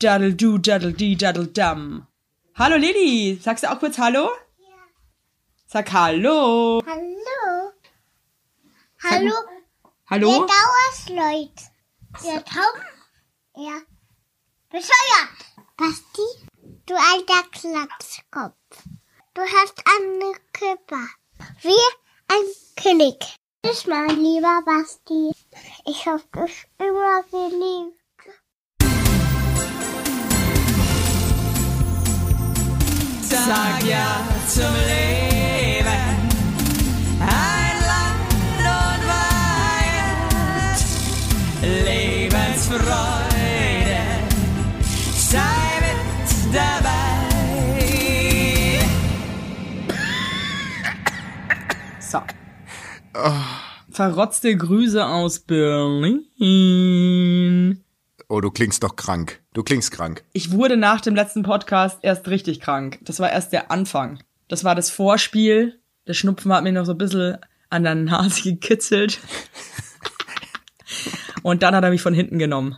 Daddle du, daddle die, daddle dum. Hallo Lilly, sagst du auch kurz Hallo? Ja. Sag Hallo. Hallo. Hallo. Hallo? Ihr Dauersleut. Ihr Tauben. Ja. Bescheuert. Basti, du alter Klapskopf. Du hast eine Körper. Wie ein König. Tschüss, mein lieber Basti. Ich hab dich immer geliebt. Sag ja zum Leben. Ein Land und Weihend. Lebensfreude. Sei mit dabei. So. Verrotzte Grüße aus Berlin. Oh, du klingst doch krank. Du klingst krank. Ich wurde nach dem letzten Podcast erst richtig krank. Das war erst der Anfang. Das war das Vorspiel. Der Schnupfen hat mir noch so ein bisschen an der Nase gekitzelt. Und dann hat er mich von hinten genommen.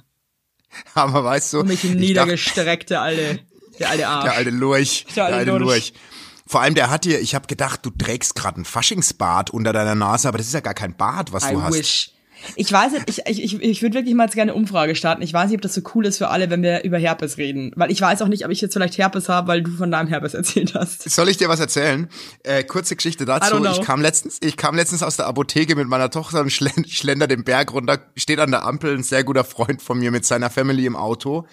Aber weißt du, Und mich niedergestreckt, der alte, der alte Arsch. der alte Lurch, Der der alte alte Lurch. Lurch. Vor allem, der hat dir, ich habe gedacht, du trägst gerade ein Faschingsbart unter deiner Nase, aber das ist ja gar kein Bart, was I du hast. Ich weiß nicht, ich, ich, ich, würde wirklich mal jetzt gerne eine Umfrage starten. Ich weiß nicht, ob das so cool ist für alle, wenn wir über Herpes reden. Weil ich weiß auch nicht, ob ich jetzt vielleicht Herpes habe, weil du von deinem Herpes erzählt hast. Soll ich dir was erzählen? Äh, kurze Geschichte dazu. Ich kam letztens, ich kam letztens aus der Apotheke mit meiner Tochter und schlend, schlender den Berg runter, steht an der Ampel ein sehr guter Freund von mir mit seiner Family im Auto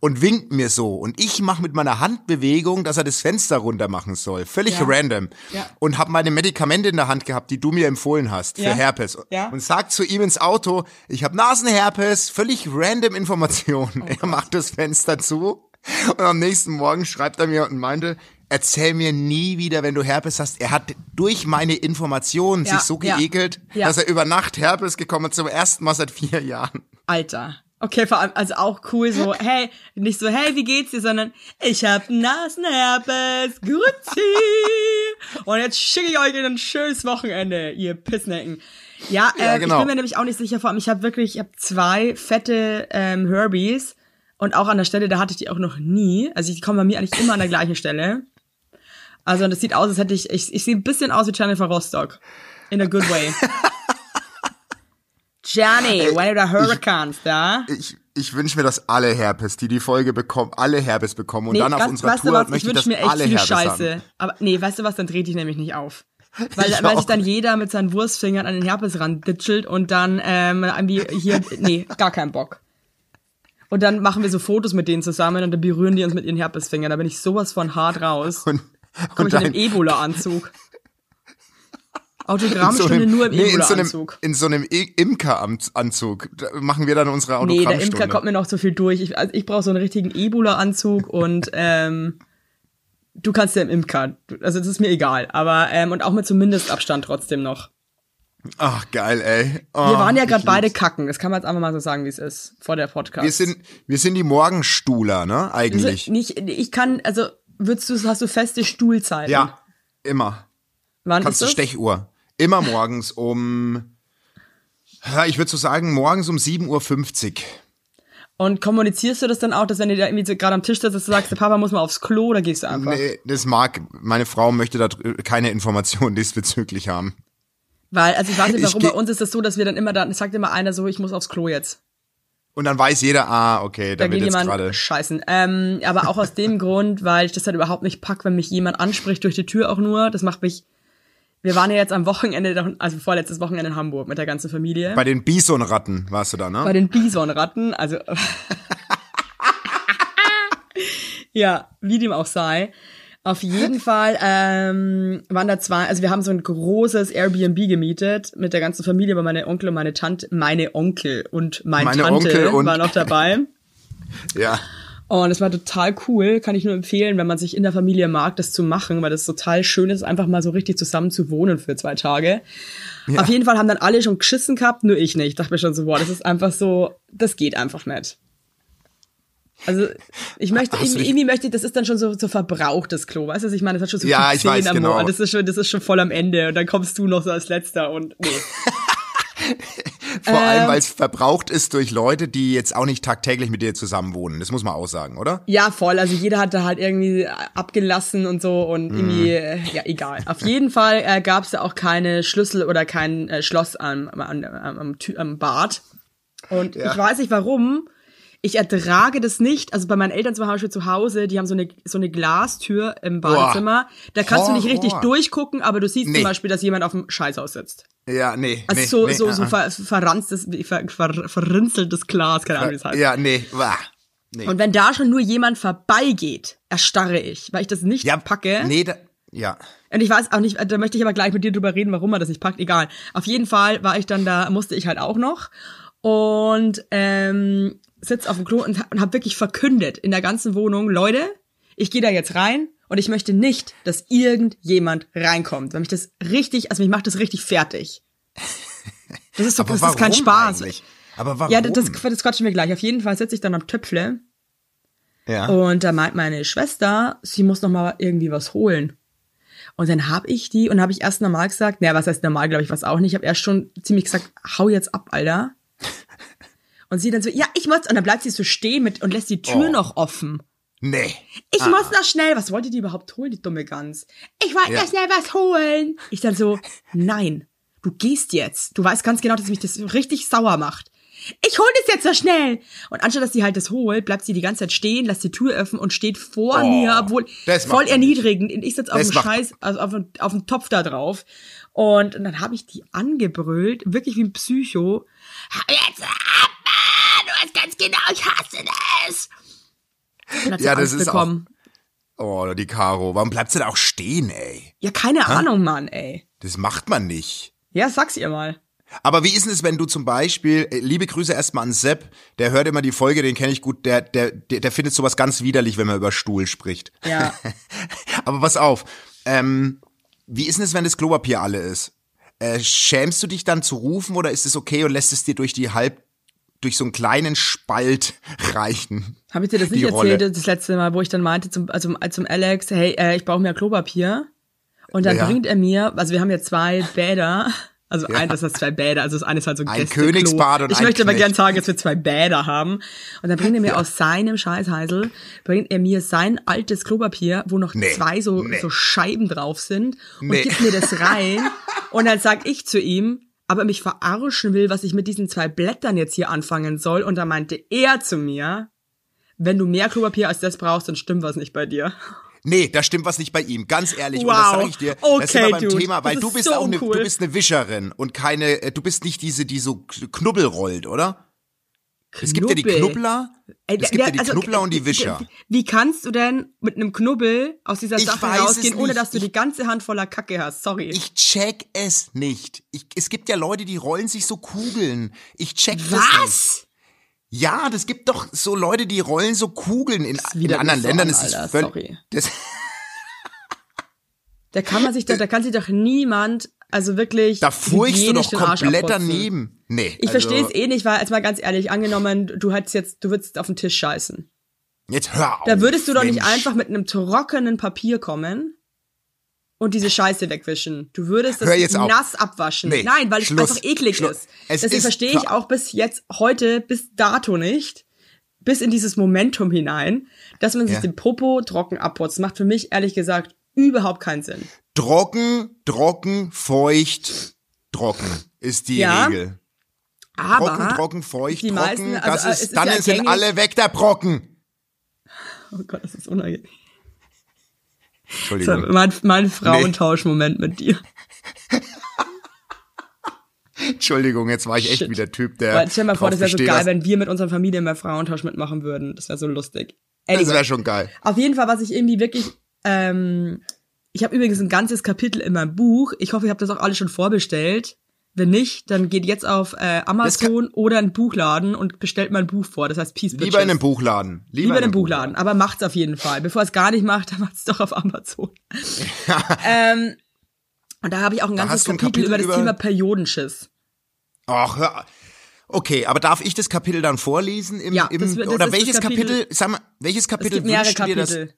und winkt mir so. Und ich mache mit meiner Handbewegung, dass er das Fenster runter machen soll. Völlig Ja. random. Ja. Und habe meine Medikamente in der Hand gehabt, die du mir empfohlen hast für Ja. Herpes. Ja. Und sag zu ihm ins Auto, ich habe Nasenherpes, völlig random Informationen. er macht das Fenster zu und am nächsten Morgen schreibt er mir und meinte, erzähl mir nie wieder, wenn du Herpes hast. Er hat durch meine Informationen Ja, sich so ja, geekelt, ja. dass er über Nacht Herpes gekommen ist, zum ersten Mal seit vier Jahren. Alter. Okay, vor allem, also auch cool, so, hey, nicht so, hey, wie geht's dir, sondern ich hab Nasenherpes, grüezi. Und jetzt schicke ich euch in ein schönes Wochenende, ihr Pissnecken. Ja, Ja, äh, genau. ich bin mir nämlich auch nicht sicher, vor allem, ich habe wirklich, ich habe zwei fette ähm, Herbies und auch an der Stelle, da hatte ich die auch noch nie. Also die kommen bei mir eigentlich immer an der gleichen Stelle. Also und das sieht aus, als hätte ich, ich, ich sehe ein bisschen aus wie Jennifer Rostock. In a good way. Johnny, when the hurricanes da? Ich, ich wünsche mir, dass alle Herpes, die die Folge bekommen, alle Herpes bekommen und dann auf ganz- unserer weißt Tour was, ich möchte ich, wünsche dass mir echt alle viel Herpes Scheiße. haben. Aber nee, weißt du was, dann dreh dich nämlich nicht auf. Weil, Ich weil auch. sich dann jeder mit seinen Wurstfingern an den Herpes randitschelt und dann ähm, irgendwie hier, nee, gar keinen Bock. Und dann machen wir so Fotos mit denen zusammen und dann berühren die uns mit ihren Herpesfingern. Da bin ich sowas von hart raus. Und, Komm und ich in einem Ebola-Anzug. Autogrammstunde einem- nur im nee, in so einem, Ebola-Anzug. in so einem Imker-Anzug machen wir dann unsere Nee, der Autogrammstunde. Imker kommt mir noch zu viel durch. Ich, also ich brauche so einen richtigen Ebola-Anzug und ähm, du kannst ja im Imker. Also das ist mir egal. Aber ähm, und auch mit so Mindestabstand trotzdem noch. Ach, geil, ey. Oh, Wir waren ja gerade beide kacken. Das kann man jetzt einfach mal so sagen, wie es ist vor der Podcast. Wir sind, wir sind die Morgenstuhler, ne, also eigentlich. nicht, ich kann, also würdest du, hast du feste Stuhlzeiten? ja, immer. Wann Kannst ist du? Stechuhr. Immer morgens um, ich würde so sagen, morgens um 7.50 Uhr. Und kommunizierst du das dann auch, dass wenn du da irgendwie so gerade am Tisch sitzt, dass du sagst, der Papa muss mal aufs Klo, oder gehst du einfach? Nee, das mag, meine Frau möchte da keine Informationen diesbezüglich haben. Weil, also ich weiß nicht Ich warum, bei uns ist das so, dass wir dann immer es sagt immer einer so, ich muss aufs Klo jetzt. Und dann weiß jeder, ah, okay, da, Da wird jetzt gerade. scheißen. Ähm, aber auch aus dem Grund, weil ich das halt überhaupt nicht pack, wenn mich jemand anspricht durch die Tür auch nur. Das macht mich. Wir waren ja jetzt am Wochenende, also vorletztes Wochenende in Hamburg mit der ganzen Familie. Bei den Bisonratten warst du da, ne? Bei den Bisonratten, also. ja, wie dem auch sei. Auf jeden Fall ähm, waren da zwei, also wir haben so ein großes Airbnb gemietet mit der ganzen Familie, aber meine Onkel und meine Tante, meine Onkel und mein Meine Tante Onkel und- waren noch dabei. Ja. Und es war total cool, kann ich nur empfehlen, wenn man sich in der Familie mag, das zu machen, weil das total schön ist, einfach mal so richtig zusammen zu wohnen für zwei Tage. Auf jeden Fall haben dann alle schon geschissen gehabt, nur ich nicht. Ich dachte mir schon so, boah, das ist einfach so, das geht einfach nicht. Also ich möchte, du irgendwie, irgendwie möchte ich, das ist dann schon so, so verbrauchtes Klo, weißt du, was ich meine? Das hat schon so Ja, viel ich weiß, genau. Das ist schon, das ist schon voll am Ende und dann kommst du noch so als letzter und nee. Vor allem, Ähm. weil es verbraucht ist durch Leute, die jetzt auch nicht tagtäglich mit dir zusammen wohnen. Das muss man auch sagen, oder? Ja, voll. Also jeder hat da halt irgendwie abgelassen und so und irgendwie, äh, ja, egal. Auf jeden Fall äh, gab es da auch keine Schlüssel oder kein äh, Schloss am, am, am, am, am Bad. Und Ja. ich weiß nicht warum. Ich ertrage das nicht. Also bei meinen Eltern zum Beispiel zu Hause, die haben so eine, so eine Glastür im Badezimmer. Da kannst du nicht Horror. richtig durchgucken, aber du siehst Nee. zum Beispiel, dass jemand auf dem Scheißhaus sitzt. Ja, nee. Also nee, so, nee, so, so ah, ver, verranztes, ver, ver, verrinzeltes Glas, keine Ahnung, wie es heißt. Ja, nee. Wah. nee. Und wenn da schon nur jemand vorbeigeht, erstarre ich, weil ich das nicht ja, packe. Nee, da, ja. Und ich weiß auch nicht, da möchte ich aber gleich mit dir drüber reden, warum man das nicht packt. Egal. Auf jeden Fall war ich dann da, musste ich halt auch noch. Und ähm, sitz auf dem Klo und, und habe wirklich verkündet in der ganzen Wohnung, Leute, ich gehe da jetzt rein und ich möchte nicht, dass irgendjemand reinkommt. Weil mich das richtig, also mich macht das richtig fertig. Das ist, so, Aber das ist kein Spaß. Eigentlich? Aber warum? Ja, das, das quatschen wir gleich. Auf jeden Fall sitze ich dann am Töpfle ja. und da meint meine Schwester, sie muss noch mal irgendwie was holen. Und dann hab ich die und habe ich erst normal gesagt, naja, was heißt normal, glaube ich, was auch nicht. Ich habe erst schon ziemlich gesagt, hau jetzt ab, Alter. Und sie dann so, ja, ich muss, und dann bleibt sie so stehen mit und lässt die Tür Oh. noch offen. Nee. Ich muss noch schnell, was wollte die überhaupt holen, die dumme Gans? Ich wollte Ja. noch schnell was holen. Ich dann so, nein, du gehst jetzt. Du weißt ganz genau, dass mich das richtig sauer macht. Ich hol das jetzt so schnell. Und anstatt dass sie halt das holt, bleibt sie die ganze Zeit stehen, lässt die Tür öffnen und steht vor Oh, mir, obwohl voll erniedrigend. Und ich sitze auf dem Scheiß, also auf, dem- auf dem Topf da drauf. Und, dann habe ich die angebrüllt, wirklich wie ein Psycho. Jetzt ab, Du weißt ganz genau, ich hasse das. Und dann hat sie Ja, das Angst ist auch- bekommen. Oh, die Caro. Warum bleibt sie da auch stehen, ey? Ja, keine Ahnung, Mann, ey. Das macht man nicht. Ja, sag's ihr mal. Aber wie ist denn es, wenn du zum Beispiel, äh, liebe Grüße erstmal an Sepp, der hört immer die Folge, den kenne ich gut, der, der, der, der findet sowas ganz widerlich, wenn man über Stuhl spricht. Ja. Aber pass auf, ähm, wie ist denn es, wenn das Klopapier alle ist? Äh, schämst du dich dann zu rufen oder ist es okay und lässt es dir durch die halb, durch so einen kleinen Spalt reichen? Habe ich dir das nicht Rolle. erzählt, das letzte Mal, wo ich dann meinte zum, also zum Alex, hey, äh, ich brauche mehr Klopapier. Und dann Ja. bringt er mir, also wir haben ja zwei Bäder, also ein, das heißt zwei Bäder, also das eine ist halt so ein Ein. Königsbad und Ich ein möchte aber Knecht. gern sagen, dass wir zwei Bäder haben. Und dann bringt er mir aus seinem Scheißheisel, bringt er mir sein altes Klopapier, wo noch Nee, zwei so, nee. so Scheiben drauf sind und Nee. gibt mir das rein. und dann sag ich zu ihm, aber er mich verarschen will, was ich mit diesen zwei Blättern jetzt hier anfangen soll. Und da meinte er zu mir, wenn du mehr Klopapier als das brauchst, dann stimmt was nicht bei dir. Nee, da stimmt was nicht bei ihm. Ganz ehrlich, und Wow. das sage ich dir. Okay, das sind wir beim Dude. Thema, weil du ist bist so auch eine, cool. du bist eine Wischerin und keine, äh, du bist nicht diese, die so Knubbel rollt, oder? Es gibt ja die Knubbel. Knubbler, Ey, es gibt ja die also, Knubbler und die äh, Wischer. Wie, kannst du denn mit einem Knubbel aus dieser Ich Sache es rausgehen, ohne dass du Ich- die ganze Hand voller Kacke hast? Sorry. Ich check es nicht. Ich, es gibt ja Leute, die rollen sich so Kugeln. Ich check das nicht. was? Ja, das gibt doch so Leute, die rollen so Kugeln in, in anderen Ländern. an, ist Alter, völlig, Da kann man sich doch, da kann sich doch niemand, also wirklich. da furchst du doch komplett daneben. Nee. Ich also, verstehe es eh nicht, weil, jetzt mal ganz ehrlich, angenommen, du hättest jetzt, du würdest auf den Tisch scheißen. Jetzt hör auf. Da würdest du doch nicht Mensch. einfach mit einem trockenen Papier kommen und diese Scheiße wegwischen. Du würdest das jetzt auf. nass abwaschen. Nee, Nein, weil es einfach eklig Schluss. ist. Es Deswegen ist verstehe ich auch bis jetzt, heute, bis dato nicht, bis in dieses Momentum hinein, dass man sich Ja. den Popo trocken abputzt. Macht für mich ehrlich gesagt überhaupt keinen Sinn. Trocken, trocken, feucht, trocken ist die Ja, Regel. Aber Trocken, trocken, feucht, die trocken. meisten- also, das äh, ist, dann ja sind alle weg, der Brocken. Oh Gott, das ist unangenehm. So, Entschuldigung. mein, mein Frauentauschmoment mit dir. Entschuldigung, jetzt war ich echt Shit. wie der Typ, der. Aber stell mal vor, das wäre so geil, wenn wir mit unserer Familie mehr Frauentausch mitmachen würden. Das wäre so lustig. Das Anyway. wäre schon geil. Auf jeden Fall, was ich irgendwie wirklich, ähm, ich habe übrigens ein ganzes Kapitel in meinem Buch. Ich hoffe, ihr habt das auch alle schon vorbestellt. Wenn nicht, dann geht jetzt auf äh, Amazon oder einen Buchladen und bestellt mein Buch vor. Das heißt Peace Lieber Bitches. in einem Buchladen. Lieber, Lieber in einem Buchladen, aber macht's auf jeden Fall. Bevor es gar nicht macht, dann macht's doch auf Amazon. ähm, und da habe ich auch ein Da ganzes du ein Kapitel, Kapitel über das über- Thema Periodenschiss. Ach, hör. Okay, aber darf ich das Kapitel dann vorlesen? Im, Ja, im, das das oder ist das welches Kapitel, Kapitel- sag mal, welches Es Kapitel gibt mehrere wünschst du dir das? Kapitel.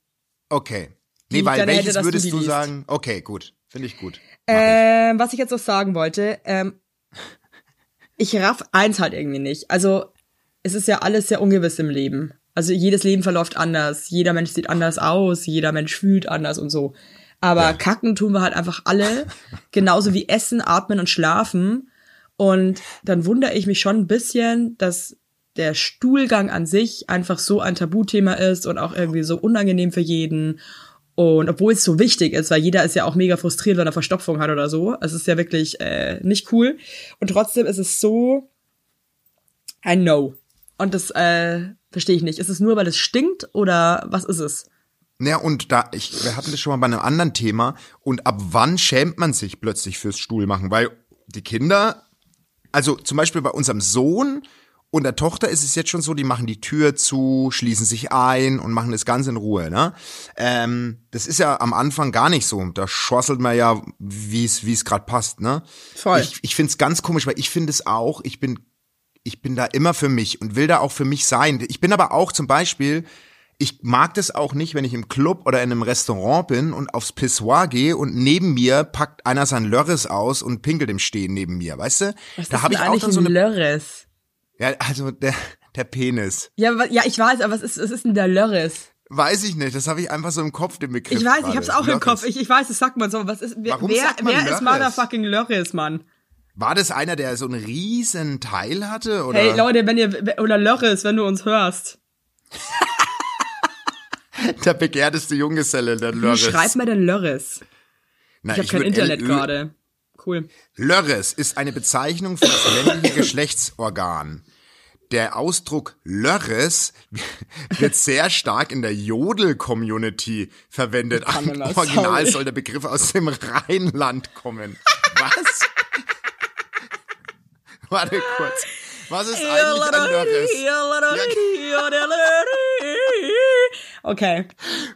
Okay. Nee, weil hätte, welches du würdest du liest. sagen? Okay, gut. Finde ich gut. Ähm, was ich jetzt noch sagen wollte, ähm, ich raff eins halt irgendwie nicht. Also, es ist ja alles sehr ungewiss im Leben. Also jedes Leben verläuft anders, jeder Mensch sieht anders aus, jeder Mensch fühlt anders und so. Aber Ja. kacken tun wir halt einfach alle, genauso wie essen, atmen und schlafen. Und dann wundere ich mich schon ein bisschen, dass der Stuhlgang an sich einfach so ein Tabuthema ist und auch irgendwie so unangenehm für jeden. Und obwohl es so wichtig ist, weil jeder ist ja auch mega frustriert, wenn er Verstopfung hat oder so. Es ist ja wirklich äh, nicht cool. Und trotzdem ist es so ein No. Und das äh, verstehe ich nicht. Ist es nur, weil es stinkt oder was ist es? Naja, und da, ich, wir hatten das schon mal bei einem anderen Thema. Und ab wann schämt man sich plötzlich fürs Stuhlmachen? Weil die Kinder, also zum Beispiel bei unserem Sohn und der Tochter ist es jetzt schon so, die machen die Tür zu, schließen sich ein und machen das Ganze in Ruhe. Ne? Ähm, das ist ja am Anfang gar nicht so. Da schosselt man ja, wie es wie es gerade passt. Ne? Voll. Ich, ich finde es ganz komisch, weil ich finde es auch, ich bin ich bin da immer für mich und will da auch für mich sein. Ich bin aber auch zum Beispiel, ich mag das auch nicht, wenn ich im Club oder in einem Restaurant bin und aufs Pissoir gehe und neben mir packt einer sein Lörres aus und pinkelt im Stehen neben mir, weißt du? Was da habe ich auch eigentlich dann so ein eine, Lörres? Ja, also der, der Penis. Ja, ja, ich weiß, aber was ist, was ist denn der Lörres? Weiß ich nicht, das habe ich einfach so im Kopf, den Begriff. Ich weiß, ich gerade. hab's auch im Lörres. Kopf. Ich, ich weiß, das sagt man so. Was ist, wer, Warum wer, sagt man wer ist motherfucking Lörres, Mann? War das einer, der so einen riesen Teil hatte? Oder? Hey, Leute, wenn ihr, oder Lörres, wenn du uns hörst. der begehrteste Junggeselle, der Wie Lörres. schreibt man denn Lörres? Na, Ich habe kein Internet gerade. Cool. Lörres ist eine Bezeichnung für das männliche Geschlechtsorgan. Der Ausdruck Lörres wird sehr stark in der Jodel-Community verwendet. das? Original Sorry. soll der Begriff aus dem Rheinland kommen. Was? Warte kurz. Was ist eigentlich ein Lörres? Okay.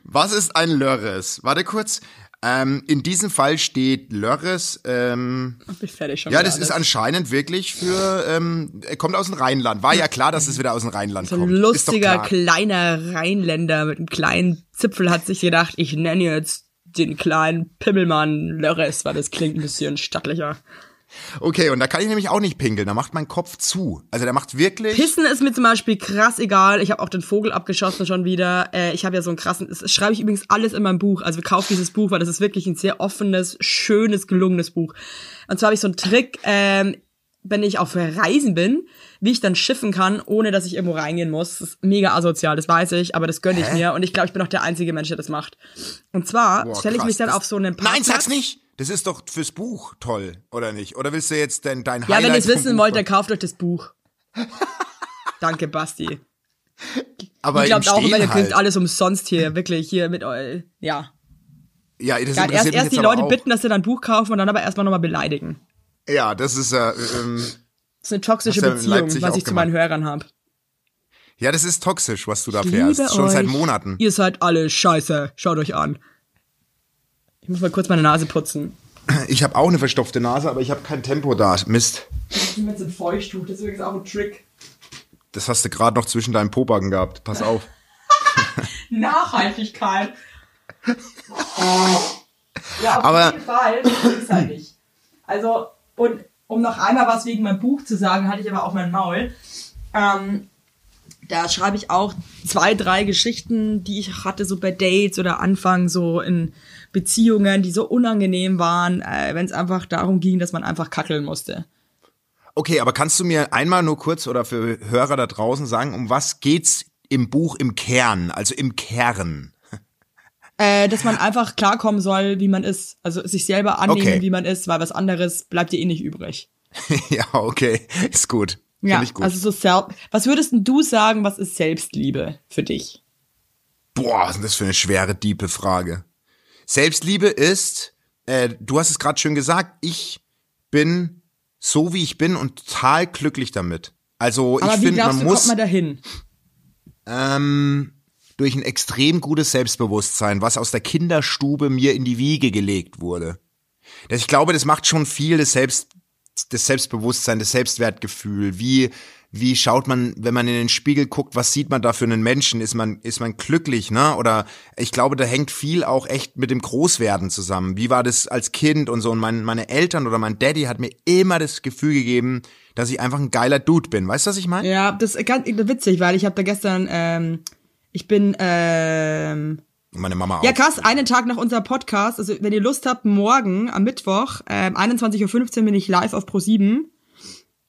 Was ist ein Lörres? Warte kurz. Ähm, in diesem Fall steht Lörres, ähm, Ich fertig schon. Ja, das ist anscheinend wirklich für, ähm, er kommt aus dem Rheinland. War ja klar, dass es wieder aus dem Rheinland So ein kommt. lustiger, doch klar. kleiner Rheinländer mit einem kleinen Zipfel hat sich gedacht, ich nenne jetzt den kleinen Pimmelmann Lörres, weil das klingt ein bisschen stattlicher. Okay, und da kann ich nämlich auch nicht pinkeln. Da macht mein Kopf zu. Also der macht wirklich. Pissen ist mir zum Beispiel krass egal. Ich habe auch den Vogel abgeschossen schon wieder. Äh, ich habe ja so einen krassen, das schreibe ich übrigens alles in meinem Buch. Also kaufen dieses Buch, weil das ist wirklich ein sehr offenes, schönes, gelungenes Buch. Und zwar habe ich so einen Trick, ähm, wenn ich auf Reisen bin, wie ich dann schiffen kann, ohne dass ich irgendwo reingehen muss. Das ist mega asozial, das weiß ich, aber das gönne ich Hä? mir. Und ich glaube, ich bin auch der einzige Mensch, der das macht. Und zwar stelle ich mich dann auf so einen Parkplatz. Nein, sag's nicht. Das ist doch fürs Buch toll, oder nicht? Oder willst du jetzt denn dein Ja, Highlight wenn ihr es wissen wollt, dann kauft euch das Buch. Danke, Basti. Aber Ihr glaubt im auch immer, ihr kriegt halt. alles umsonst hier, wirklich hier mit eu ja. Ja, das ja erst mich erst die Leute auch. bitten, dass sie dann ein Buch kaufen und dann aber erstmal nochmal beleidigen. Ja, das ist äh, ähm, Das ist eine toxische ja Beziehung, was ich zu meinen Hörern habe. ja, das ist toxisch, was du da Ich fährst. liebe Schon euch. seit Monaten. Ihr seid alle scheiße. Schaut euch an. Ich muss mal kurz meine Nase putzen. Ich habe auch eine verstopfte Nase, aber ich habe kein Tempo da. Mist. Ich nehme jetzt ein Feuchttuch, das ist übrigens auch ein Trick. Das hast du gerade noch zwischen deinen Pobacken gehabt. Pass auf. Nachhaltigkeit. ja, auf Aber- jeden Fall. Das ist halt nicht. Also, und um noch einmal was wegen meinem Buch zu sagen, hatte ich aber auch mein Maul. Ähm, da schreibe ich auch zwei, drei Geschichten, die ich hatte, so bei Dates oder Anfang so in Beziehungen, die so unangenehm waren, äh, wenn es einfach darum ging, dass man einfach kackeln musste. Okay, aber kannst du mir einmal nur kurz oder für Hörer da draußen sagen, um was geht's im Buch im Kern, also im Kern? Äh, dass man einfach klarkommen soll, wie man ist. Also sich selber annehmen, Okay. wie man ist, weil was anderes bleibt dir eh nicht übrig. ja, okay, ist gut. Ja, also so Self. Was würdest denn du sagen, was ist Selbstliebe für dich? Boah, was ist das für eine schwere, diepe Frage. Selbstliebe ist, äh, du hast es gerade schön gesagt, ich bin so wie ich bin und total glücklich damit. Also Aber ich finde, man du, muss kommt man dahin? ähm, durch ein extrem gutes Selbstbewusstsein, was aus der Kinderstube mir in die Wiege gelegt wurde. Das, ich glaube, das macht schon viel des Selbst, das Selbstbewusstsein, das Selbstwertgefühl. Wie, wie schaut man, wenn man in den Spiegel guckt, was sieht man da für einen Menschen? Ist man, ist man glücklich, ne? Oder ich glaube, da hängt viel auch echt mit dem Großwerden zusammen. Wie war das als Kind und so? Und mein, meine Eltern oder mein Daddy hat mir immer das Gefühl gegeben, dass ich einfach ein geiler Dude bin. Weißt du, was ich meine? Ja, das ist ganz witzig, weil ich habe da gestern, ähm, ich bin, ähm, Meine Mama auch. ja krass, einen Tag nach unserem Podcast, also wenn ihr Lust habt, morgen am Mittwoch, ähm, 21.15 Uhr bin ich live auf Pro7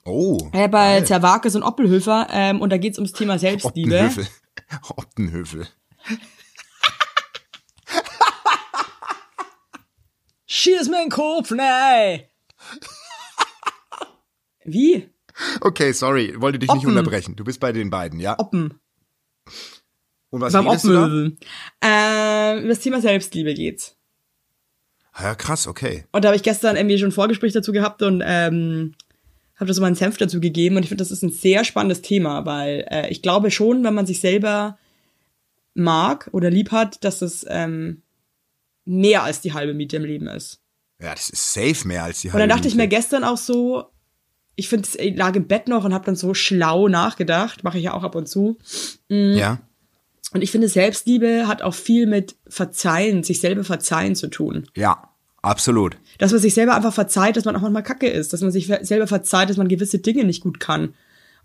Oh. äh, bei Zerwakis und Oppelhöfer ähm, und da geht's ums Thema Selbstliebe. Optenhöfel. Optenhöfel. Schieß mir den Kopf, nein! Wie? Okay, sorry, wollte dich nicht Oppen. unterbrechen. Du bist bei den beiden, ja? Oppen. Und was Beim redest du da? Oppenhövel. Äh, über das Thema Selbstliebe geht's. Ah Ja, krass, okay. Und da habe ich gestern irgendwie schon ein Vorgespräch dazu gehabt und ähm, habe da so meinen Senf dazu gegeben. Und ich finde, das ist ein sehr spannendes Thema, weil äh, ich glaube schon, wenn man sich selber mag oder lieb hat, dass es ähm, mehr als die halbe Miete im Leben ist. Ja, das ist safe mehr als die Und halbe dann dachte ich mir Miete. gestern auch so, ich finde, ich lag im Bett noch und habe dann so schlau nachgedacht, mache ich ja auch ab und zu. Ja. Und ich finde, Selbstliebe hat auch viel mit Verzeihen, sich selber verzeihen zu tun. Ja, absolut. Dass man sich selber einfach verzeiht, dass man auch manchmal kacke ist, dass man sich selber verzeiht, dass man gewisse Dinge nicht gut kann.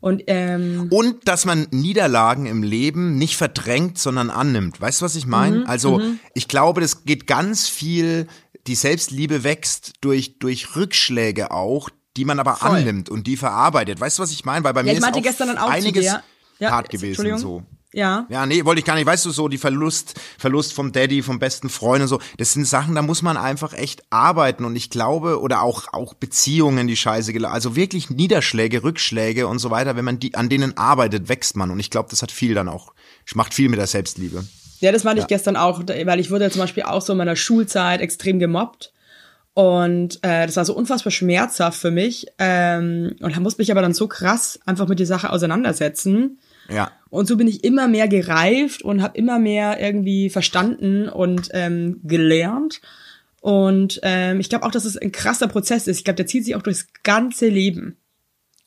Und ähm, Und dass man Niederlagen im Leben nicht verdrängt, sondern annimmt. Weißt du, was ich meine? Mhm, also, ich glaube, das geht ganz viel, die Selbstliebe wächst durch, durch Rückschläge auch, die man aber Voll. annimmt und die verarbeitet. Weißt du, was ich meine? Weil bei ja, mir ich ist auch gestern dann auch einiges dir. Ja, hart gewesen. So. Ja. Ja, nee, wollte ich gar nicht. Weißt du, so die Verlust, Verlust vom Daddy, vom besten Freund und so, das sind Sachen, da muss man einfach echt arbeiten. Und ich glaube, oder auch, auch Beziehungen, die scheiße gelaufen, also wirklich Niederschläge, Rückschläge und so weiter, wenn man die, an denen arbeitet, wächst man. Und ich glaube, das hat viel dann auch, macht viel mit der Selbstliebe. Ja, das meinte ich gestern auch, weil ich wurde zum Beispiel auch so in meiner Schulzeit extrem gemobbt. Und äh, das war so unfassbar schmerzhaft für mich. Ähm, und da musste mich aber dann so krass einfach mit der Sache auseinandersetzen. Ja. Und so bin ich immer mehr gereift und habe immer mehr irgendwie verstanden und ähm, gelernt. Und ähm, ich glaube auch, dass es ein krasser Prozess ist. Ich glaube, der zieht sich auch durchs ganze Leben.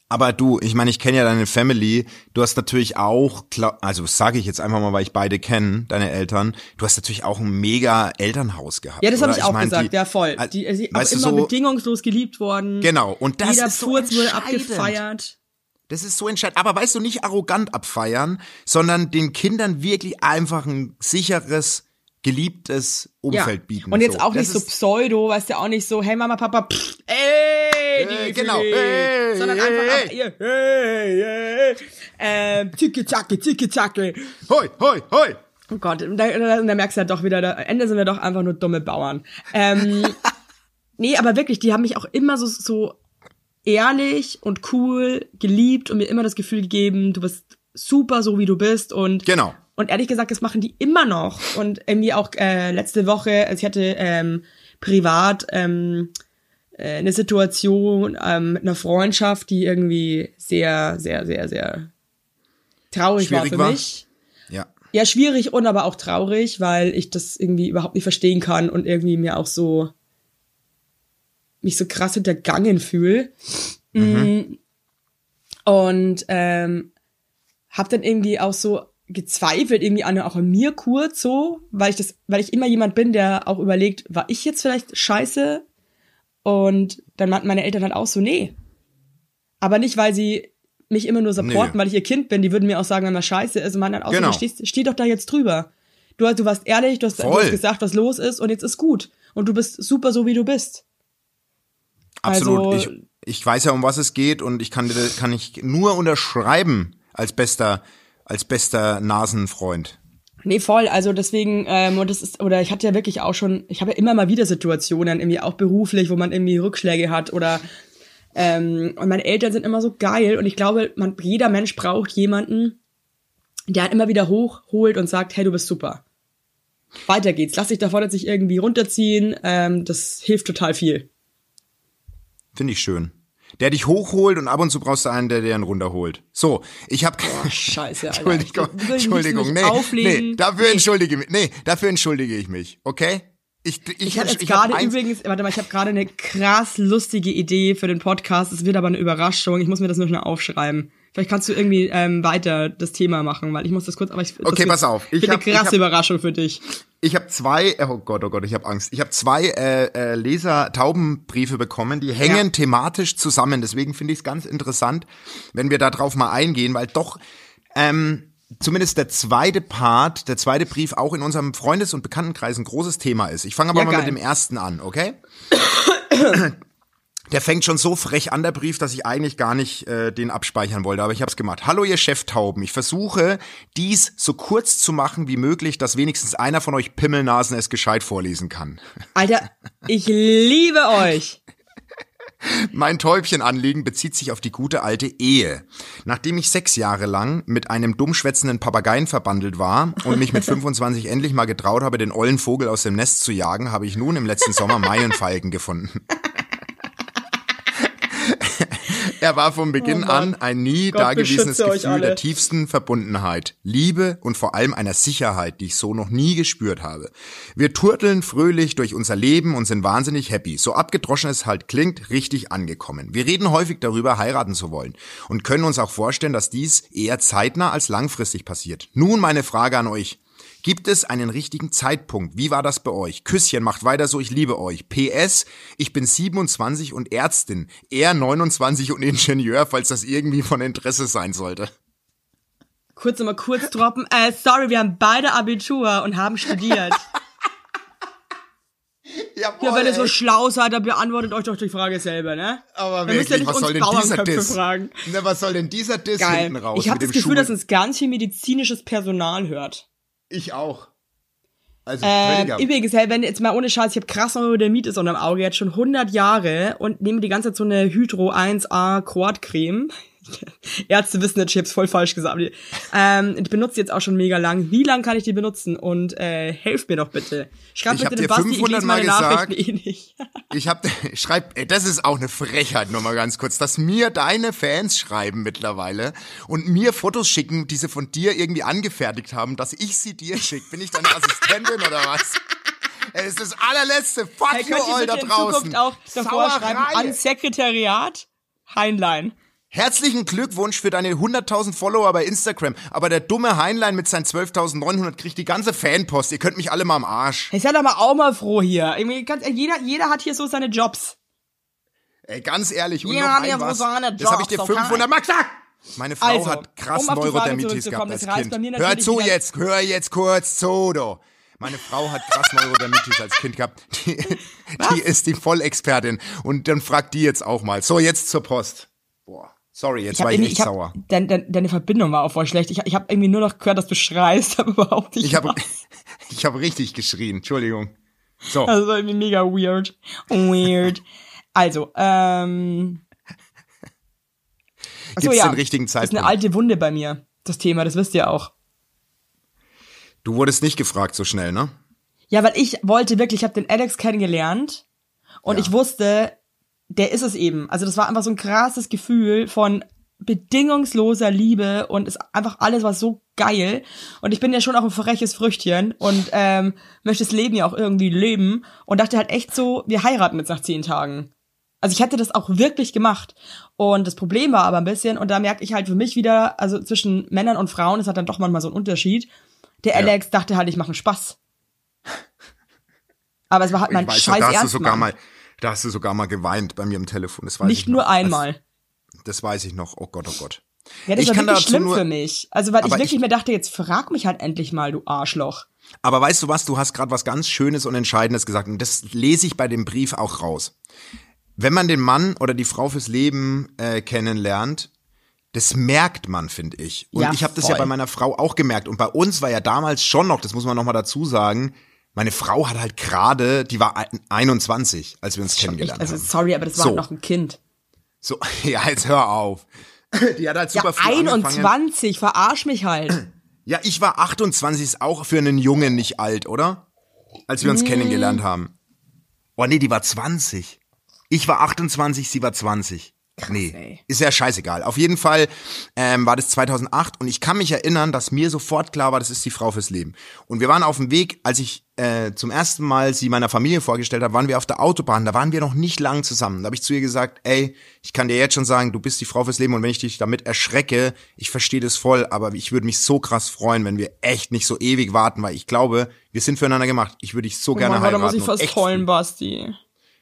Aber du, ich meine, ich kenne ja deine Family. Du hast natürlich auch, also sage ich jetzt einfach mal, weil ich beide kenne, deine Eltern. Du hast natürlich auch ein mega Elternhaus gehabt. Ja, das habe oder? ich auch mein, gesagt, die- ja voll. Die, die auch du, immer so, bedingungslos geliebt worden. Genau, und das Jeder ist so Furz wurde entscheidend. abgefeiert. Das ist so entscheidend. Aber weißt du, nicht arrogant abfeiern, sondern den Kindern wirklich einfach ein sicheres, geliebtes Umfeld bieten. Und jetzt so. auch Das nicht so Pseudo, weißt du, auch nicht so, hey Mama, Papa, pff, ey, Äh, genau, hey, sondern hey, einfach, hey. ihr, hey, hey, ähm, zicke, zacke, zicke, zacke. Hoi, hoi, hoi. Oh Gott, und da, da, da merkst du ja doch wieder, da, am Ende sind wir doch einfach nur dumme Bauern. Ähm, nee, aber wirklich, die haben mich auch immer so, so ehrlich und cool geliebt und mir immer das Gefühl gegeben, du bist super, so wie du bist und Genau. und ehrlich gesagt, das machen die immer noch. Und irgendwie auch äh, letzte Woche, also ich hatte ähm, privat ähm, äh, eine Situation ähm, mit einer Freundschaft, die irgendwie sehr, sehr, sehr, sehr traurig war Schwierig für war? mich. Ja. Ja, schwierig und aber auch traurig, weil ich das irgendwie überhaupt nicht verstehen kann und irgendwie mir auch so mich so krass hintergangen fühle. Mm. Und ähm, hab dann irgendwie auch so gezweifelt irgendwie an auch an mir kurz so, weil ich das, weil ich immer jemand bin, der auch überlegt, war ich jetzt vielleicht scheiße? Und dann meinten meine Eltern halt auch so, nee. Aber nicht, weil sie mich immer nur supporten, Nee. weil ich ihr Kind bin. Die würden mir auch sagen, wenn man scheiße ist. Und meinten halt auch Genau. so, steh, steh doch da jetzt drüber. Du, du warst ehrlich, du hast, du hast gesagt, was los ist und jetzt ist gut. Und du bist super so, wie du bist. Absolut. Also- ich, ich weiß ja, um was es geht und ich kann, kann ich nur unterschreiben als bester, als bester Nasenfreund. Nee, voll. Also deswegen, ähm, und das ist, oder ich hatte ja wirklich auch schon, ich habe ja immer mal wieder Situationen, irgendwie auch beruflich, wo man irgendwie Rückschläge hat oder ähm, und meine Eltern sind immer so geil und ich glaube, man, jeder Mensch braucht jemanden, der immer wieder hochholt und sagt, hey, du bist super. Weiter geht's. Lass dich davon jetzt nicht irgendwie runterziehen. Ähm, das hilft total viel. Finde ich schön. Der dich hochholt und ab und zu brauchst du einen, der dir einen runterholt. So, ich habe Scheiße, Alter. Entschuldigung, Ich will- Entschuldigung, nee, auflegen. nee, dafür entschuldige mich, nee, dafür entschuldige ich mich, okay? Ich, ich, Ich habe hab gerade eins- übrigens, warte mal, ich habe gerade eine krass lustige Idee für den Podcast. Es wird aber eine Überraschung. Ich muss mir das nur schnell aufschreiben. Vielleicht kannst du irgendwie ähm, weiter das Thema machen, weil ich muss das kurz. Aber ich, Okay, pass auf. Ich wird eine hab- krasse hab- Überraschung für dich. Ich habe zwei, oh Gott, oh Gott, ich habe Angst. Ich habe zwei äh, äh, Leser-Taubenbriefe bekommen, die hängen Ja. thematisch zusammen. Deswegen finde ich es ganz interessant, wenn wir da drauf mal eingehen, weil doch ähm, zumindest der zweite Part, der zweite Brief auch in unserem Freundes- und Bekanntenkreis ein großes Thema ist. Ich fange aber Ja, mal geil. mit dem ersten an, okay? Der fängt schon so frech an, der Brief, dass ich eigentlich gar nicht äh, den abspeichern wollte, aber ich habe es gemacht. Hallo ihr Cheftauben, ich versuche dies so kurz zu machen wie möglich, dass wenigstens einer von euch Pimmelnasen es gescheit vorlesen kann. Alter, ich liebe euch. Mein Täubchenanliegen bezieht sich auf die gute alte Ehe. Nachdem ich sechs Jahre lang mit einem dummschwätzenden Papageien verbandelt war und mich mit 25 endlich mal getraut habe, den ollen Vogel aus dem Nest zu jagen, habe ich nun im letzten Sommer meinen Falken gefunden. Er war von Beginn Oh an ein nie Gott dagewesenes Gefühl der tiefsten Verbundenheit, Liebe und vor allem einer Sicherheit, die ich so noch nie gespürt habe. Wir turteln fröhlich durch unser Leben und sind wahnsinnig happy. So abgedroschen es halt klingt, richtig angekommen. Wir reden häufig darüber, heiraten zu wollen und können uns auch vorstellen, dass dies eher zeitnah als langfristig passiert. Nun meine Frage an euch. Gibt es einen richtigen Zeitpunkt? Wie war das bei euch? Küsschen, macht weiter so, ich liebe euch. PS, ich bin 27 und Ärztin, er 29 und Ingenieur, falls das irgendwie von Interesse sein sollte. Kurz nochmal kurz droppen. Äh, sorry, wir haben beide Abitur und haben studiert. Jawohl, Ja, wenn ihr so ey. schlau seid, dann beantwortet euch doch die Frage selber, ne? Aber Dann müsst ihr wirklich, nicht was uns soll denn dieser Diss? fragen. Na, was soll denn dieser Diss hinten raus? Ich habe das Gefühl, Schuh? dass uns ganz viel medizinisches Personal hört. Ich auch. Also, Ähm, übrigens, hey, wenn jetzt mal ohne Scheiß, ich habe krass Neurodermitis unterm Auge, jetzt schon 100 Jahre und nehme die ganze Zeit so eine Hydro 1A Quad Creme. Ärzte wissen jetzt, ich hab's voll falsch gesagt. Ähm, ich benutze die jetzt auch schon mega lang. Wie lang kann ich die benutzen? Und äh, helft mir doch bitte. Schreibt Ich bitte dir Basti, ich 500 lese Mal gesagt. Eh nicht. Ich hab, schreib, ey, das ist auch eine Frechheit, nur mal ganz kurz, dass mir deine Fans schreiben mittlerweile und mir Fotos schicken, die sie von dir irgendwie angefertigt haben, dass ich sie dir schicke. Bin ich deine Assistentin oder was? Das ist das allerletzte. Fuck Hey, you könnt ihr all bitte da in draußen. Zukunft auch davor Sauerei. schreiben, an Sekretariat Heinlein. Herzlichen Glückwunsch für deine 100.000 Follower bei Instagram. Aber der dumme Heinlein mit seinen 12.900 kriegt die ganze Fanpost. Ihr könnt mich alle mal am Arsch. Hey, seid doch mal auch mal froh hier. Ganz, jeder, jeder hat hier so seine Jobs. Ey, ganz ehrlich. Und Ja, noch ein haben was. so eine Das habe ich dir Jobs, okay? 500 Mal gesagt. Meine Frau Also, hat krass um Neurodermitis gehabt als Kind. Hör zu jetzt, hör jetzt kurz zu, du. Meine Frau hat krass Neurodermitis als Kind gehabt. Die, die ist die Vollexpertin. Und dann fragt die jetzt auch mal. So, jetzt zur Post. Boah, sorry, jetzt Ich war ich echt hab, sauer. Dein, dein, deine Verbindung war auch voll schlecht. Ich, ich habe irgendwie nur noch gehört, dass du schreist, aber überhaupt nicht. Ich habe ich hab richtig geschrien. Entschuldigung. So. Das war irgendwie mega weird. Weird. Also, ähm. So, Gibt's ja. den richtigen Das ist Zeitpunkt? eine alte Wunde bei mir, das Thema, das wisst ihr auch. Du wurdest nicht gefragt so schnell, ne? Ja, weil ich wollte wirklich, ich habe den Alex kennengelernt und Ja. ich wusste, der ist es eben. Also das war einfach so ein krasses Gefühl von bedingungsloser Liebe und ist einfach alles war so geil. Und ich bin ja schon auch ein freches Früchtchen und ähm, möchte das Leben ja auch irgendwie leben und dachte halt echt so, wir heiraten jetzt nach zehn Tagen. Also ich hätte das auch wirklich gemacht. Und das Problem war aber ein bisschen, und da merke ich halt für mich wieder, also zwischen Männern und Frauen ist halt dann doch manchmal so ein Unterschied. Der Ja. Alex dachte halt, ich mache einen Spaß. Aber es war halt mein scheiß da hast du Ernst, sogar mal, da hast du sogar mal geweint bei mir am Telefon. Das weiß ich Nicht nur noch. einmal. Das, das weiß ich noch. Oh Gott, oh Gott. Ja, das ich war kann wirklich schlimm nur- für mich. Also, weil ich wirklich ich- mir dachte, jetzt frag mich halt endlich mal, du Arschloch. Aber weißt du was, du hast gerade was ganz Schönes und Entscheidendes gesagt und das lese ich bei dem Brief auch raus. Wenn man den Mann oder die Frau fürs Leben äh, kennenlernt, das merkt man, finde ich. Und Ja, ich habe das ja bei meiner Frau auch gemerkt. Und bei uns war ja damals schon noch, das muss man noch mal dazu sagen, meine Frau hat halt gerade, die war ein- 21, als wir uns echt, kennengelernt also, haben. sorry, aber das war So. halt noch ein Kind. So, ja, jetzt hör auf. Die hat halt Ja, super früh angefangen. 21, verarsch mich halt. Ja, ich war 28, ist auch für einen Jungen nicht alt, oder? Als wir uns kennengelernt haben. Oh nee, die war 20. Ich war 28, sie war 20. nee, ey. ist ja scheißegal. Auf jeden Fall ähm, war das 2008 und ich kann mich erinnern, dass mir sofort klar war, das ist die Frau fürs Leben. Und wir waren auf dem Weg, als ich äh, zum ersten Mal sie meiner Familie vorgestellt habe, waren wir auf der Autobahn. Da waren wir noch nicht lang zusammen. Da habe ich zu ihr gesagt, ey, ich kann dir jetzt schon sagen, du bist die Frau fürs Leben und wenn ich dich damit erschrecke, ich verstehe das voll, aber ich würde mich so krass freuen, wenn wir echt nicht so ewig warten, weil ich glaube, wir sind füreinander gemacht. Ich würde dich so gerne oh Gott, da heiraten. muss ich fast heulen, Basti.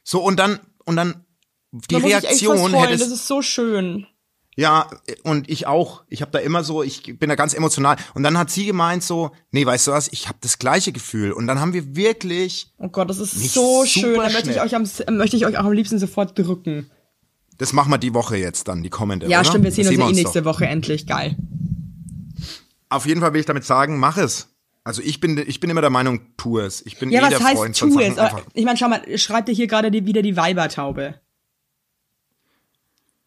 so, und dann, und dann die da muss ich echt Reaktion fast heulen, hättest, das ist so schön. ja, und ich auch. Ich habe da immer so, ich bin da ganz emotional. Und dann hat sie gemeint so, nee, weißt du was, ich habe das gleiche Gefühl. Und dann haben wir wirklich, Oh Gott, das ist so schön. Da möchte ich, euch am, möchte ich euch auch am liebsten sofort drücken. das machen wir die Woche jetzt dann, die kommende, Ja, oder? stimmt, wir sehen Das uns ja eh doch. nächste Woche endlich. Geil. Auf jeden Fall will ich damit sagen, mach es. Also ich bin, ich bin immer der Meinung, tu es. Ich bin Ja, eh was der heißt Freund von tu Sachen es? Einfach. Ich meine, schau mal, schreibt dir hier gerade die, wieder die Weibertaube.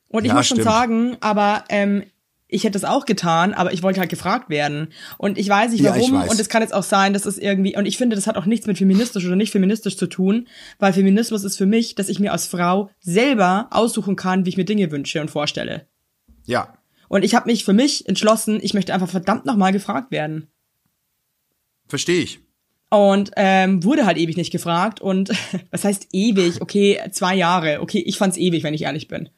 Und ich Ja, muss schon stimmt. sagen, aber ähm, ich hätte es auch getan, aber ich wollte halt gefragt werden. Und ich weiß nicht Ja, ich warum. weiß. Und es kann jetzt auch sein, dass es irgendwie, und ich finde, das hat auch nichts mit feministisch oder nicht feministisch zu tun, weil Feminismus ist für mich, dass ich mir als Frau selber aussuchen kann, wie ich mir Dinge wünsche und vorstelle. Ja. Und ich habe mich für mich entschlossen, ich möchte einfach verdammt nochmal gefragt werden. Verstehe ich. Und ähm, wurde halt ewig nicht gefragt. Und was heißt ewig? Okay, zwei Jahre. Okay, ich fand's ewig, wenn ich ehrlich bin.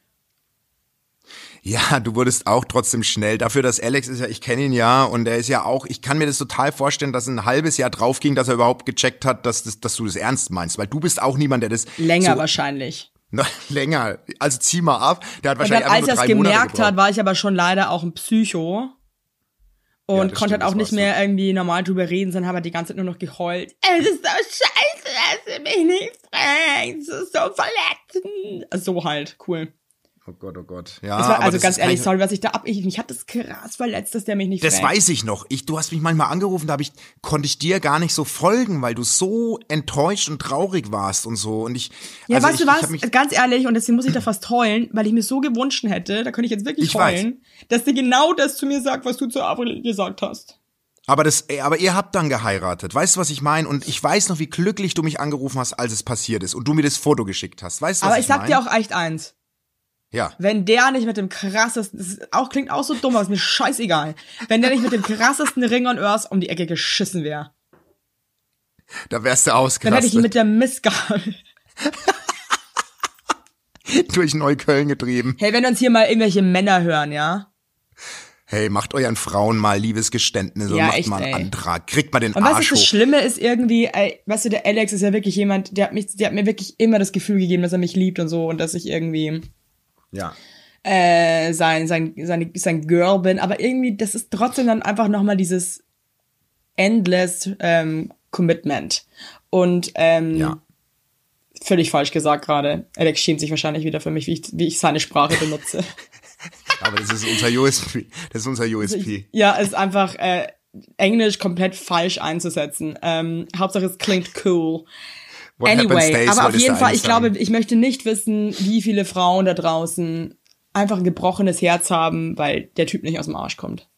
Ja, du wurdest auch trotzdem schnell. Dafür, dass Alex ist ja, ich kenne ihn ja und er ist ja auch, ich kann mir das total vorstellen, dass ein halbes Jahr drauf ging, dass er überhaupt gecheckt hat, dass, das, dass du das ernst meinst. Weil du bist auch niemand, der das Länger so, wahrscheinlich. Na, länger. Also zieh mal ab. Der hat wahrscheinlich dann, als er es gemerkt hat, war ich aber schon leider auch ein Psycho. Und das konnte halt auch nicht warst du. mehr irgendwie normal drüber reden, sondern habe halt die ganze Zeit nur noch geheult. Es ist so scheiße, dass du mich nicht fragst. Es ist so verletzend. So halt, cool. Oh Gott, oh Gott. Ja, war, aber also ganz ehrlich, sorry, was ich da ab. Ich, mich hat das krass verletzt, dass der mich nicht Das fragt. weiß ich noch. Ich, du hast mich manchmal angerufen, da hab ich, konnte ich dir gar nicht so folgen, weil du so enttäuscht und traurig warst und so. Und ich, Ja, also weißt ich, du was? mich, Ganz ehrlich, und deswegen muss ich da fast heulen, weil ich mir so gewünscht hätte, da könnte ich jetzt wirklich Ich weiß. heulen, dass sie genau das zu mir sagt, was du zu Avril gesagt hast. aber das, ey, aber ihr habt dann geheiratet. Weißt du, was ich meine? Und ich weiß noch, wie glücklich du mich angerufen hast, als es passiert ist und du mir das Foto geschickt hast. Weißt du, was Aber ich ich sag mein? dir auch echt eins. Ja. Wenn der nicht mit dem krassesten, auch, klingt auch so dumm, aber ist mir scheißegal. Wenn der nicht mit dem krassesten Ring on Earth um die Ecke geschissen wäre, Da wärst du dann hätte ich ihn ausgerastet. mit der Missgabel. durch Neukölln getrieben. Hey, wenn uns hier mal irgendwelche Männer hören, ja? Hey, macht euren Frauen mal Liebesgeständnisse Ja, und macht echt, mal einen ey. Antrag. Kriegt mal den Und was ist das. Schlimme ist irgendwie, ey, weißt du, der Alex ist ja wirklich jemand, der hat mich, der hat mir wirklich immer das Gefühl gegeben, dass er mich liebt und so und dass ich irgendwie Ja. äh, sein, sein, sein, sein Girl bin, aber irgendwie, das ist trotzdem dann einfach nochmal dieses endless ähm, Commitment. Und ähm, Ja. völlig falsch gesagt gerade. Alex schämt sich wahrscheinlich wieder für mich, wie ich, wie ich seine Sprache benutze. Aber das ist unser USP. Das ist unser USP. ja, ist einfach äh, Englisch komplett falsch einzusetzen. Ähm, Hauptsache es klingt cool. What anyway, stays, aber auf jeden Fall, ich glaube, ich möchte nicht wissen, wie viele Frauen da draußen einfach ein gebrochenes Herz haben, weil der Typ nicht aus dem Arsch kommt.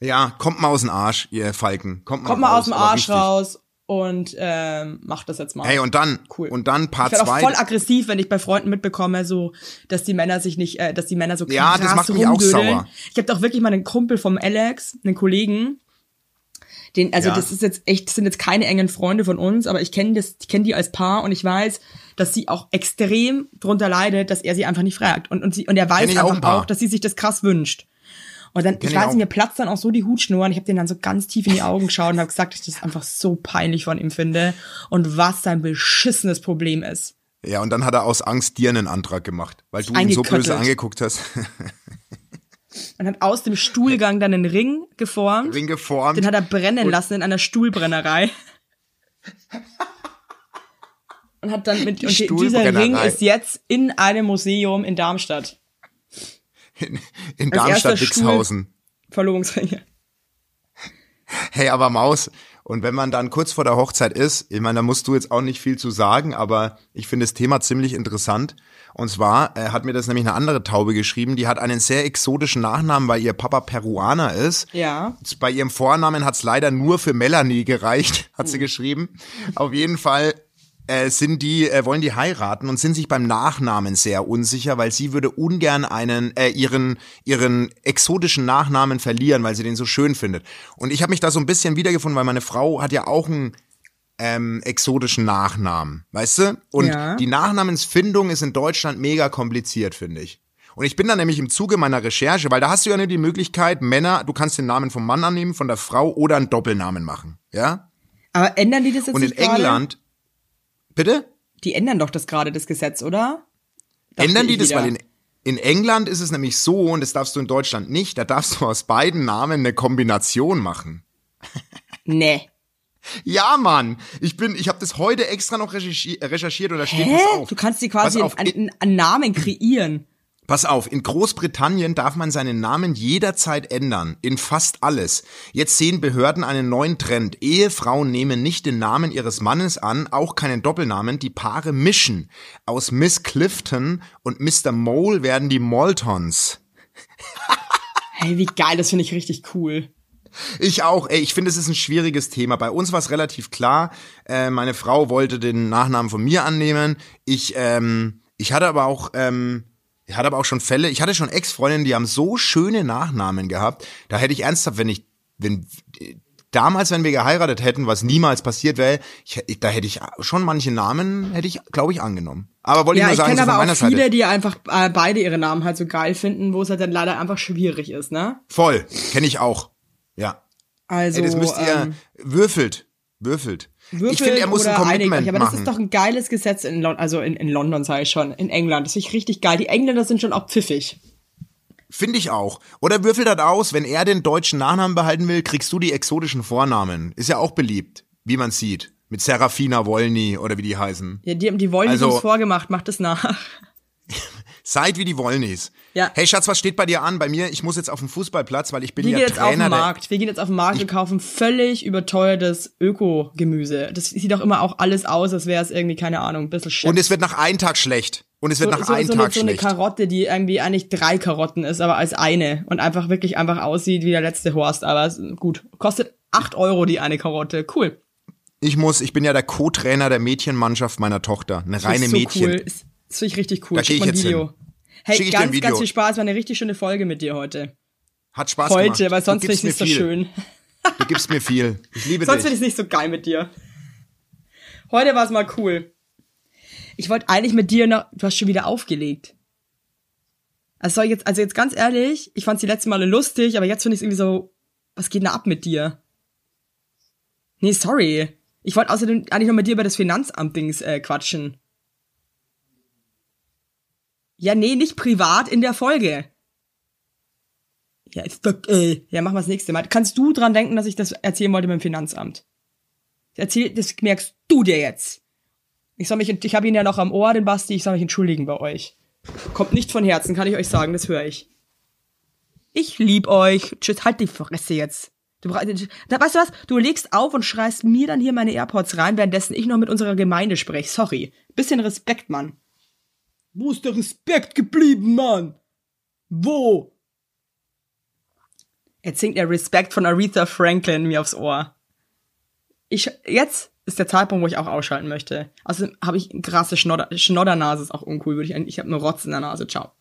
Ja, kommt mal aus dem Arsch, ihr Falken. Kommt mal, Kommt mal raus, aus dem Arsch richtig. raus und ähm, macht das jetzt mal. Hey, und dann, Cool. und dann ich Part werde auch 2. voll aggressiv, wenn ich bei Freunden mitbekomme, so, dass die Männer sich nicht, äh, dass die Männer so krass Ja, das macht mich auch sauer. Ich habe doch wirklich mal einen Kumpel vom Alex, einen Kollegen, den, also Ja. das ist jetzt echt, sind jetzt keine engen Freunde von uns, aber ich kenne das, ich kenne die als Paar und ich weiß, dass sie auch extrem drunter leidet, dass er sie einfach nicht fragt und und sie und er weiß Kenn auch einfach ein Paar. auch, dass sie sich das krass wünscht. Und dann, Kenn ich weiß auch. nicht, mir platzt dann auch so die Hutschnur und ich habe den dann so ganz tief in die Augen geschaut und habe gesagt, dass ich das einfach so peinlich von ihm finde und was sein beschissenes Problem ist. Ja, und dann hat er aus Angst dir einen Antrag gemacht, weil du ihn so böse angeguckt hast. Und hat aus dem Stuhlgang dann einen Ring geformt. Ring geformt. Den hat er brennen lassen in einer Stuhlbrennerei. Und hat dann mit, Die und die- dieser Ring ist jetzt in einem Museum in Darmstadt. in, in Darmstadt-Wixhausen. Verlobungsringe. Hey, aber Maus, und wenn man dann kurz vor der Hochzeit ist, ich meine, da musst du jetzt auch nicht viel zu sagen, aber ich finde das Thema ziemlich interessant. Und zwar äh, hat mir das nämlich eine andere Taube geschrieben, die hat einen sehr exotischen Nachnamen, weil ihr Papa Peruaner ist. Ja. Bei ihrem Vornamen hat's leider nur für Melanie gereicht, hat Hm. sie geschrieben. Auf jeden Fall äh, sind die, äh, wollen die heiraten und sind sich beim Nachnamen sehr unsicher, weil sie würde ungern einen, äh, ihren, ihren exotischen Nachnamen verlieren, weil sie den so schön findet. Und ich habe mich da so ein bisschen wiedergefunden, weil meine Frau hat ja auch einen ähm, exotischen Nachnamen, weißt du? Und Ja. die Nachnamensfindung ist in Deutschland mega kompliziert, finde ich. Und ich bin dann nämlich im Zuge meiner Recherche, weil da hast du ja nur die Möglichkeit, Männer, du kannst den Namen vom Mann annehmen, von der Frau oder einen Doppelnamen machen, ja? Aber ändern die das jetzt Und in? England, bitte? Die ändern doch das gerade, das Gesetz, oder? Dachte Ändern die das, wieder. weil in, in England ist es nämlich so, und das darfst du in Deutschland nicht, da darfst du aus beiden Namen eine Kombination machen. Nee. Ja, Mann, ich bin, ich habe das heute extra noch recherchi recherchiert und da steht das auf. Du kannst dir quasi auf, einen, einen Namen kreieren. Pass auf, in Großbritannien darf man seinen Namen jederzeit ändern, in fast alles. Jetzt sehen Behörden einen neuen Trend. Ehefrauen nehmen nicht den Namen ihres Mannes an, auch keinen Doppelnamen, die Paare mischen. Aus Miss Clifton und Mr. Mole werden die Moltons. Hey, wie geil, das finde ich richtig cool. Ich auch, ey, ich finde, es ist ein schwieriges Thema. Bei uns war es relativ klar. Äh, meine Frau wollte den Nachnamen von mir annehmen. Ich, ähm, ich hatte aber auch, ähm, ich hatte aber auch schon Fälle, ich hatte schon Ex-Freundinnen, die haben so schöne Nachnamen gehabt. Da hätte ich ernsthaft, wenn ich, wenn damals, wenn wir geheiratet hätten, was niemals passiert wäre, ich, ich, da hätte ich schon manche Namen, hätte ich, glaube ich, angenommen. Aber wollte Ja, ich ich nur sagen, kenne so aber auch viele, Seite. die einfach äh, beide ihre Namen halt so geil finden, wo es halt dann leider einfach schwierig ist, ne? Voll, kenne ich auch. Ja. Also, Ey, das müsst ihr, ähm, würfelt, würfelt. Würfelt ich finde, er muss ein oder einigt Commitment euch. Aber das ist doch ein geiles Gesetz in London, also in, in London sage ich schon, in England. Das finde ich richtig geil. Die Engländer sind schon auch pfiffig. Finde ich auch. Oder würfelt das aus, wenn er den deutschen Nachnamen behalten will, kriegst du die exotischen Vornamen. Ist ja auch beliebt, wie man sieht. Mit Serafina Wolny oder wie die heißen. Ja, die, die wollen Also- uns vorgemacht, macht es nach. Seid wie die Wollnys. Ja. Hey Schatz, was steht bei dir an? Bei mir, ich muss jetzt auf den Fußballplatz, weil ich bin Wir ja gehen jetzt auf Trainer. den der- Markt. Wir gehen jetzt auf den Markt und kaufen völlig überteuertes Öko-Gemüse. Das sieht auch immer auch alles aus, als wäre es irgendwie, keine Ahnung, ein bisschen shit. Und es wird nach einem Tag schlecht. Und es wird so, nach so, einem so, eine, Tag so eine schlecht. Karotte, die irgendwie eigentlich drei Karotten ist, aber als eine und einfach wirklich einfach aussieht wie der letzte Horst. Aber gut, kostet acht Euro die eine Karotte. Cool. Ich muss, ich bin ja der Co-Trainer der Mädchenmannschaft meiner Tochter. Eine reine so Mädchen. cool. Das finde ich richtig cool. Da Schick ich mal ein Video. hin. Hey, Schick ganz, Video. ganz viel Spaß. War eine richtig schöne Folge mit dir heute. Hat Spaß Heute, gemacht. weil sonst finde ich gibst nicht so viel. schön. Du gibst mir viel. Ich liebe Sonst finde dich. ich es nicht so geil mit dir. Heute war es mal cool. Ich wollte eigentlich mit dir noch. Du hast schon wieder aufgelegt. Also soll ich jetzt, also jetzt ganz ehrlich, ich fand die letzten Male lustig, aber jetzt finde ich es irgendwie so, was geht denn da ab mit dir? Nee, sorry. Ich wollte außerdem eigentlich noch mit dir über das Finanzamt-Dings äh, quatschen. Ja, nee, nicht privat in der Folge. Ja, ist doch, äh. Ja, machen wir das nächste Mal. Kannst du dran denken, dass ich das erzählen wollte beim Finanzamt? Erzähl, das merkst du dir jetzt. Ich soll mich, ich habe ihn ja noch am Ohr, den Basti, ich soll mich entschuldigen bei euch. Kommt nicht von Herzen, kann ich euch sagen, das höre ich. Ich lieb euch. Tschüss, halt die Fresse jetzt. Du, da, weißt du was? Du legst auf und schreist mir dann hier meine AirPods rein, währenddessen ich noch mit unserer Gemeinde spreche. Sorry. Bisschen Respekt, Mann. Wo ist der Respekt geblieben, Mann? Wo? Jetzt singt er Respekt von Aretha Franklin mir aufs Ohr. Ich, jetzt ist der Zeitpunkt, wo ich auch ausschalten möchte. Außerdem habe ich krasse Schnodder, Schnoddernase, ist auch uncool. Würde ich, ich habe eine Rotz in der Nase. Ciao.